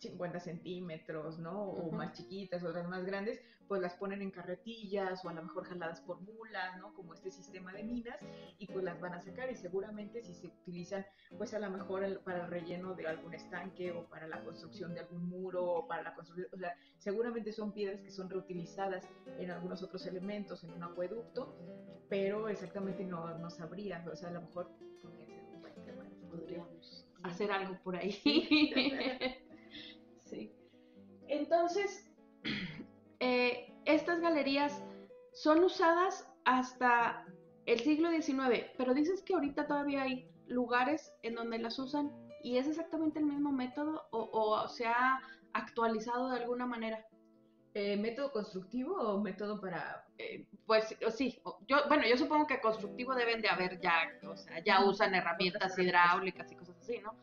50 centímetros, ¿no? O más chiquitas, otras más grandes, pues las ponen en carretillas o a lo mejor jaladas por mulas, ¿no? Como este sistema de minas y pues las van a sacar y seguramente si se utilizan pues a lo mejor para el relleno de algún estanque o para la construcción de algún muro o para la construcción, o sea, seguramente son piedras que son reutilizadas en algunos otros elementos, en un acueducto, pero exactamente no, no sabría, o sea, a lo mejor podríamos hacer algo por ahí. Entonces, eh, estas galerías son usadas hasta el siglo XIX, pero dices que ahorita todavía hay lugares en donde las usan y es exactamente el mismo método o, se ha actualizado de alguna manera. Eh, ¿Método constructivo o método para...? Eh, pues sí, yo, bueno, yo supongo que constructivo deben de haber ya, o sea, ya usan herramientas hidráulicas y cosas así, ¿no?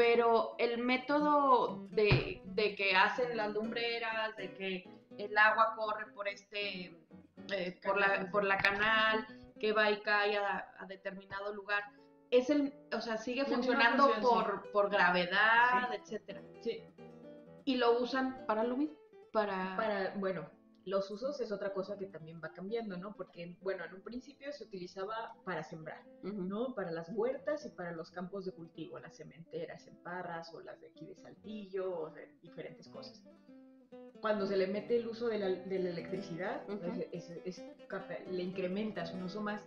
Pero el método de, que hacen las lumbreras, de que el agua corre por este, eh, por, la, por la canal, que va y cae a, determinado lugar, es el, o sea, sigue funcionando por, por gravedad, etcétera. Sí. Y lo usan para lo mismo, para... Para, bueno, Los usos es otra cosa que también va cambiando, ¿no? Porque, bueno, en un principio se utilizaba para sembrar, ¿no? Para las huertas y para los campos de cultivo, las cementeras en Parras o las de aquí de Saltillo o de diferentes cosas. Cuando se le mete el uso de la, de la electricidad, le incrementas un uso más.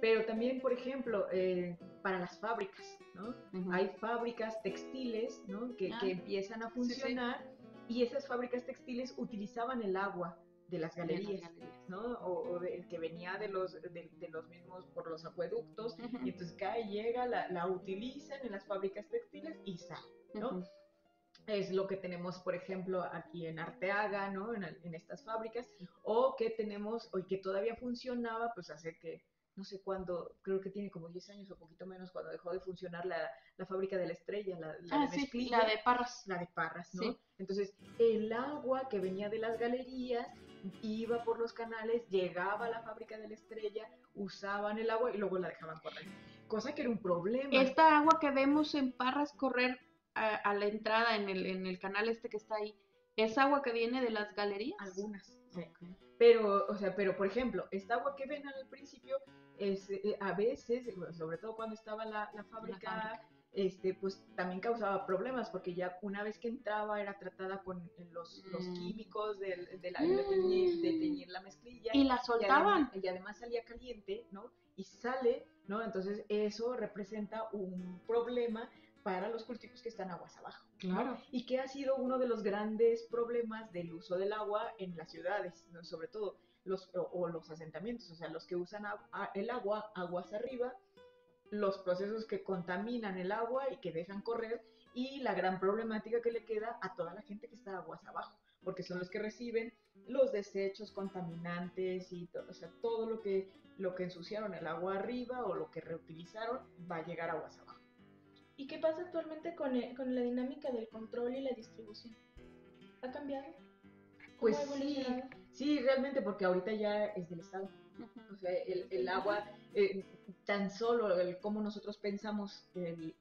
Pero también, por ejemplo, eh, para las fábricas, ¿no? Hay fábricas textiles, ¿no? Que, que ah, empiezan a funcionar y esas fábricas textiles utilizaban el agua de las galerías, ¿no? O, que venía de los, de, los mismos por los acueductos, y entonces cae, llega, la, la, utilizan en las fábricas textiles y sale, ¿no? Es lo que tenemos, por ejemplo, aquí en Arteaga, ¿no? En, en estas fábricas, o que tenemos, o que todavía funcionaba, pues hace que no sé cuándo, creo que tiene como 10 años o poquito menos, cuando dejó de funcionar la, fábrica de la estrella, la, ah, de sí, la de Parras. La de Parras, ¿no? Entonces, el agua que venía de las galerías iba por los canales, llegaba a la fábrica de la estrella, usaban el agua y luego la dejaban correr. Cosa que era un problema. Esta agua que vemos en Parras correr a, la entrada en el, en el canal este que está ahí, ¿es agua que viene de las galerías? Algunas, sí. Pero, o sea, pero por ejemplo, esta agua que ven al principio es, eh, a veces, sobre todo cuando estaba la, fábrica, este, pues también causaba problemas porque ya una vez que entraba era tratada con los, los mm. químicos de, de, la, de, teñir, la mezclilla. Y la soltaban. Y además, salía caliente, ¿no? Y sale, ¿no? Entonces eso representa un problema para los cultivos que están aguas abajo. Claro. Y que ha sido uno de los grandes problemas del uso del agua en las ciudades, sobre todo los, o, los asentamientos, o sea, los que usan el agua aguas arriba, los procesos que contaminan el agua y que dejan correr, y la gran problemática que le queda a toda la gente que está aguas abajo, porque son los que reciben los desechos contaminantes y todo, o sea, todo lo que, lo que ensuciaron el agua arriba o lo que reutilizaron va a llegar aguas abajo. ¿Y qué pasa actualmente con, con la dinámica del control y la distribución? ¿Ha cambiado? Pues sí, sí, realmente, porque ahorita ya es del Estado. O sea, el, agua, eh, tan solo el cómo nosotros pensamos el,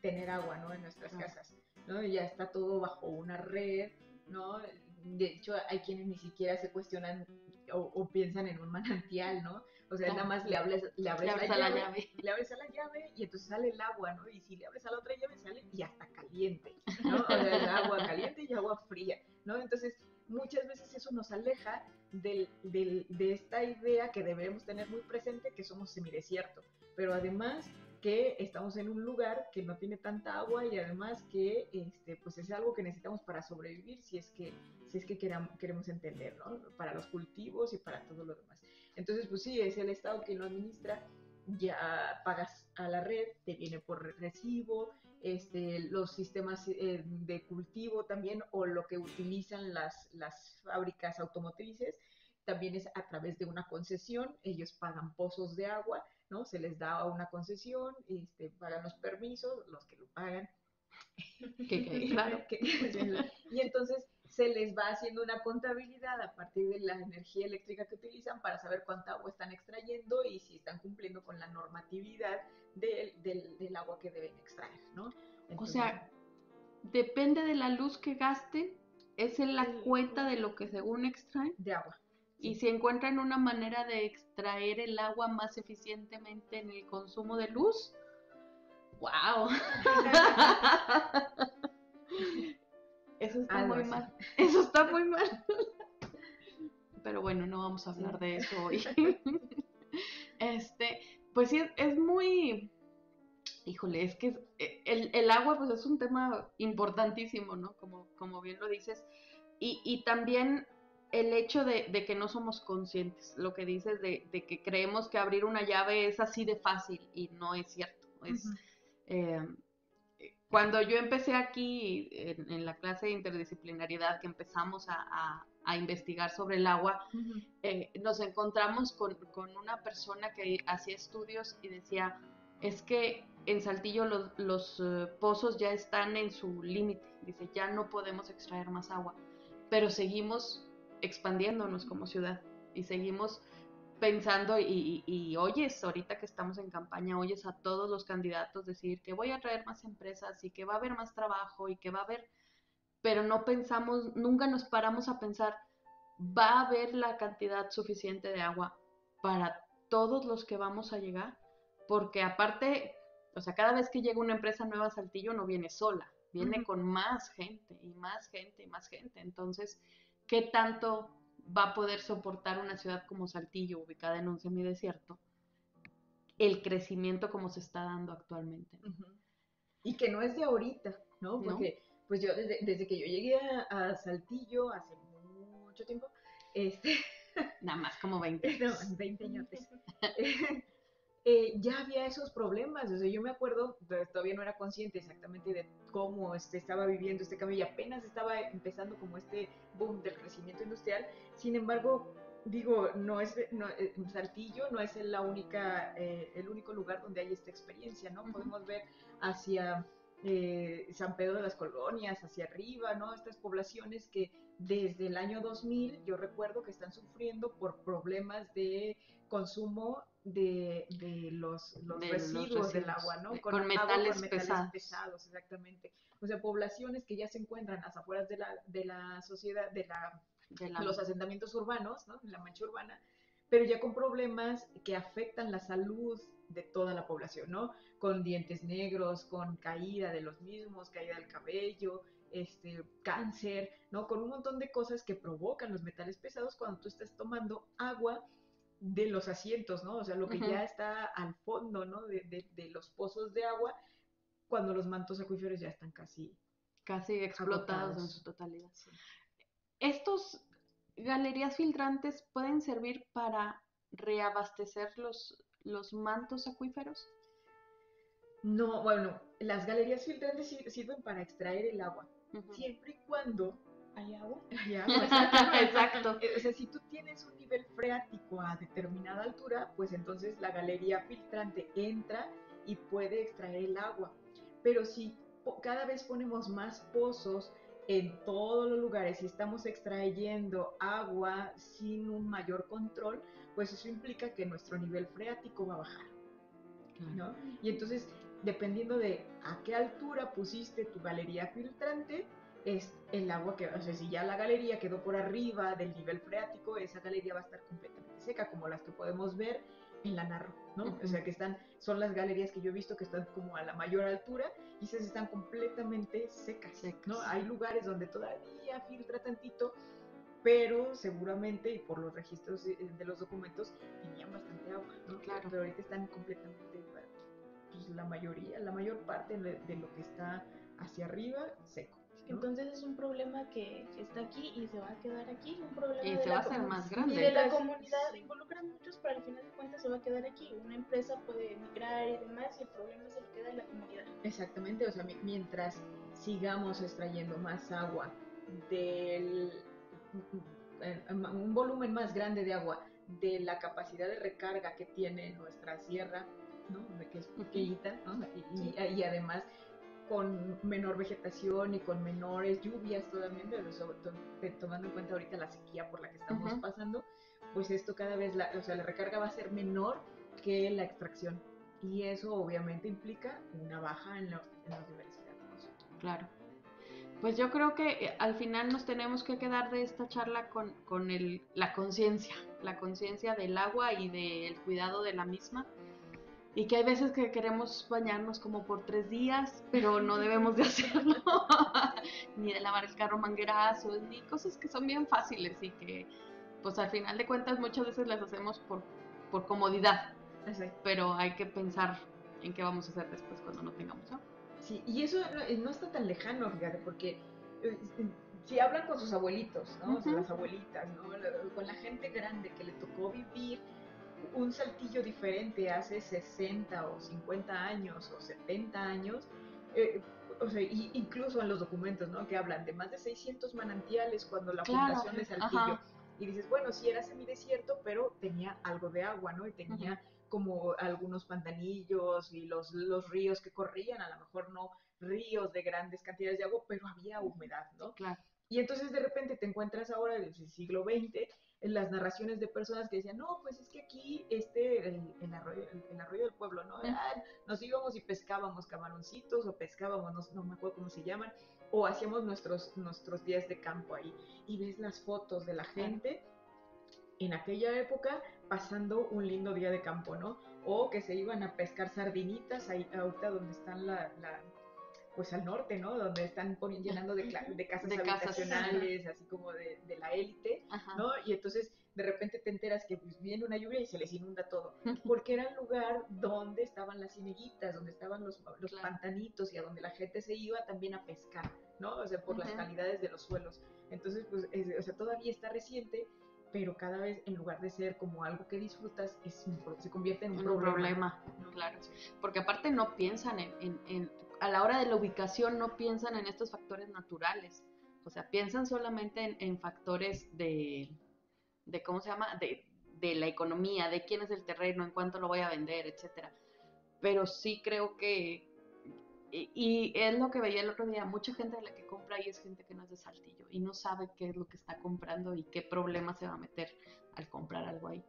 tener agua, ¿no? En nuestras casas, ¿no? Ya está todo bajo una red, ¿no? De hecho, hay quienes ni siquiera se cuestionan o, piensan en un manantial, ¿no? O sea, nada más le, abres, le abres la, llave, le abres a la llave y entonces sale el agua, ¿no? Y si le abres a la otra llave sale y hasta caliente, ¿no? O sea, agua caliente y agua fría, ¿no? Entonces, muchas veces eso nos aleja del, de esta idea que debemos tener muy presente que somos semidesierto, pero además que estamos en un lugar que no tiene tanta agua y además que este, pues es algo que necesitamos para sobrevivir si es que, si es que queramos, queremos entender, ¿no? Para los cultivos y para todo lo demás. Entonces, pues sí, es el Estado quien lo administra, ya pagas a la red, te viene por recibo, este, los sistemas eh, de cultivo también o lo que utilizan las, las fábricas automotrices, también es a través de una concesión, ellos pagan pozos de agua, ¿no? Se les da una concesión, este, pagan los permisos, los que lo pagan. claro. y entonces se les va haciendo una contabilidad a partir de la energía eléctrica que utilizan para saber cuánta agua están extrayendo y si están cumpliendo con la normatividad del, del, agua que deben extraer, ¿no? o sea, depende de la luz que gasten, es en la cuenta de lo que según extraen. De agua. Y si encuentran una manera de extraer el agua más eficientemente en el consumo de luz, ¡wow! Eso está muy mal. Eso está muy mal. Pero bueno, no vamos a hablar de eso hoy. Este, pues sí, es muy. Híjole, es que eh, el, agua, pues es un tema importantísimo, ¿no? Como, como bien lo dices. Y, también el hecho de, que no somos conscientes, lo que dices de, que creemos que abrir una llave es así de fácil y no es cierto. Es, cuando yo empecé aquí en, la clase de interdisciplinariedad, que empezamos a, investigar sobre el agua, eh, nos encontramos con, una persona que hacía estudios y decía, es que en Saltillo los, eh, pozos ya están en su límite, dice, ya no podemos extraer más agua, pero seguimos expandiéndonos como ciudad y seguimos pensando y, oyes, ahorita que estamos en campaña, oyes a todos los candidatos decir que voy a traer más empresas y que va a haber más trabajo y que va a haber, pero no pensamos, nunca nos paramos a pensar va a haber la cantidad suficiente de agua para todos los que vamos a llegar, porque aparte, o sea, cada vez que llega una empresa nueva a Saltillo no viene sola, viene con más gente y más gente y más gente. Entonces, ¿qué tanto va a poder soportar una ciudad como Saltillo, ubicada en un semidesierto, el crecimiento como se está dando actualmente? Y que no es de ahorita, ¿no? No. Porque pues yo desde, desde que yo llegué a, a Saltillo hace mucho tiempo, este, Nada más como 20. no, 20 años eh, ya había esos problemas. O sea, yo me acuerdo, todavía no era consciente exactamente de cómo este, estaba viviendo este cambio y apenas estaba empezando como este boom del crecimiento industrial. Sin embargo, digo, no es, no, eh, Saltillo no es la única, eh, el único lugar donde hay esta experiencia, ¿no? Podemos ver hacia eh, San Pedro de las Colonias, hacia arriba, ¿no? Estas poblaciones que desde el año 2000 yo recuerdo que están sufriendo por problemas de consumo de, de los, los De los residuos del residuos, agua, ¿no? de- con agua metales pesados. pesados, exactamente. O sea, poblaciones que ya se encuentran a las afueras de la, de la sociedad, de la de la- los asentamientos urbanos, ¿no? la mancha urbana, pero ya con problemas que afectan la salud de toda la población, ¿no? Con dientes negros, con caída de los mismos, caída del cabello, este, cáncer, ¿no? Con un montón de cosas que provocan los metales pesados cuando tú estás tomando agua de los asientos, ¿no? O sea, lo que ya está al fondo, ¿no? De, de- de los pozos de agua, cuando los mantos acuíferos ya están casi casi explotados en su totalidad. Estos galerías filtrantes pueden servir para reabastecer los, los mantos acuíferos. No, bueno, las galerías filtrantes sir- sirven para extraer el agua, siempre y cuando ¿Hay agua? haya agua. Exacto. O sea, si tú tienes un nivel freático a determinada altura, pues entonces la galería filtrante entra y puede extraer el agua. Pero si cada vez ponemos más pozos en todos los lugares y estamos extrayendo agua sin un mayor control, pues eso implica que nuestro nivel freático va a bajar. ¿no? Y entonces, dependiendo de a qué altura pusiste tu galería filtrante, es el agua que, o sea, si ya la galería quedó por arriba del nivel freático, esa galería va a estar completamente seca, como las que podemos ver en la Narro, ¿no? O sea, que están, son las galerías que yo he visto que están como a la mayor altura y esas están completamente secas, Secas. ¿no? Hay lugares donde todavía filtra tantito, pero seguramente, y por los registros eh, de los documentos, tenían bastante agua, ¿no? Claro. Pero ahorita están completamente, pues la mayoría, la mayor parte de lo que está hacia arriba, seco. ¿No? Entonces es un problema que está aquí y se va a quedar aquí, un problema Y de se la va a hacer más y grande. de la Entonces, comunidad, sí. involucra a muchos, pero al final de cuentas se va a quedar aquí. Una empresa puede emigrar y demás y el problema se lo queda en la comunidad. Exactamente, o sea, mi- mientras sigamos extrayendo más agua del eh, un volumen más grande de agua de la capacidad de recarga que tiene nuestra sierra, ¿no? De que es pequeñita, ¿no? Y, y- y además con menor vegetación y con menores lluvias totalmente, sobre todo te- tomando en cuenta ahorita la sequía por la que estamos Ujú. pasando, pues esto cada vez, la, o sea, la recarga va a ser menor que la extracción. Y eso obviamente implica una baja en, lo- en los niveles freáticos. Claro. Pues yo creo que eh, al final nos tenemos que quedar de esta charla con, con el, la conciencia, la conciencia del agua y del cuidado de la misma. Y que hay veces que queremos bañarnos como por tres días, pero no debemos de hacerlo. ni de lavar el carro manguerazos, ni cosas que son bien fáciles y que, pues al final de cuentas, muchas veces las hacemos por, por comodidad. Exacto. Pero hay que pensar en qué vamos a hacer después cuando no tengamos agua. Sí, y eso no, no está tan lejano, fíjate, porque eh, si hablan con sus abuelitos, ¿no? O sea, las abuelitas, ¿no? Con la gente grande que le tocó vivir un saltillo diferente hace 60 o 50 años o 70 años, eh, o sea, y- incluso en los documentos, ¿no? Que hablan de más de 600 manantiales cuando la Claro, fundación de Saltillo. ajá. Y dices, bueno, sí era semidesierto, pero tenía algo de agua, ¿no? Y tenía como algunos pantanillos y los, los ríos que corrían, a lo mejor no ríos de grandes cantidades de agua, pero había humedad, ¿no? Claro. Y entonces de repente te encuentras ahora en el siglo XX las narraciones de personas que decían, no, pues es que aquí este, el, el arroyo, el, el arroyo del pueblo, ¿no? Ah, nos íbamos y pescábamos camaroncitos o pescábamos, no, no me acuerdo cómo se llaman, o hacíamos nuestros, nuestros días de campo ahí y ves las fotos de la gente en aquella época pasando un lindo día de campo, ¿no? O que se iban a pescar sardinitas ahí ahorita donde están la, la pues al norte, ¿no? Donde están llenando de, de casas habitacionales, así como de, de la élite, ¿no? Y entonces de repente te enteras que pues, viene una lluvia y se les inunda todo, porque era el lugar donde estaban las cineguitas, donde estaban los, los pantanitos y a donde la gente se iba también a pescar, ¿no? O sea, por las calidades de los suelos. Entonces, pues, o sea, todavía está reciente, pero cada vez en lugar de ser como algo que disfrutas, es se convierte en un, problema. Claro, porque aparte no piensan en, en, a la hora de la ubicación, no piensan en estos factores naturales, o sea, piensan solamente en factores de de cómo se llama, de, de la economía, de quién es el terreno, en cuánto lo voy a vender, etcétera. Pero sí creo que, y, es lo que veía el otro día, mucha gente de la que compra ahí es gente que no es de Saltillo y no sabe qué es lo que está comprando y qué problema se va a meter al comprar algo ahí.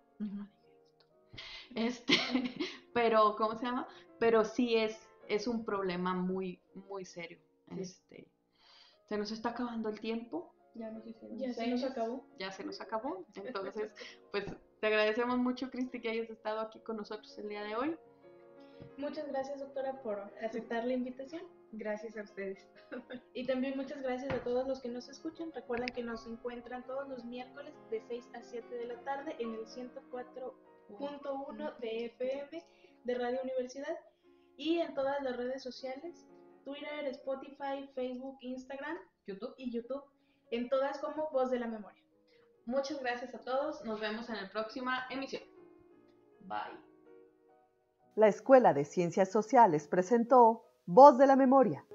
Este, pero, ¿cómo se llama? Pero sí es, es un problema muy, muy serio. Este, se nos está acabando el tiempo. Ya nos Ya se nos acabó. Ya se nos acabó. Entonces, pues te agradecemos mucho, Cristi, que hayas estado aquí con nosotros el día de hoy. Muchas gracias, doctora, por aceptar la invitación. Gracias a ustedes. y también muchas gracias a todos los que nos escuchan. Recuerden que nos encuentran todos los miércoles de 6 a 7 de la tarde en el 104.1 de FM de Radio Universidad y en todas las redes sociales, Twitter, Spotify, Facebook, Instagram, YouTube y YouTube en todas como Voz de la Memoria. Muchas gracias a todos, nos vemos en la próxima emisión. Bye. La Escuela de Ciencias Sociales presentó Voz de la Memoria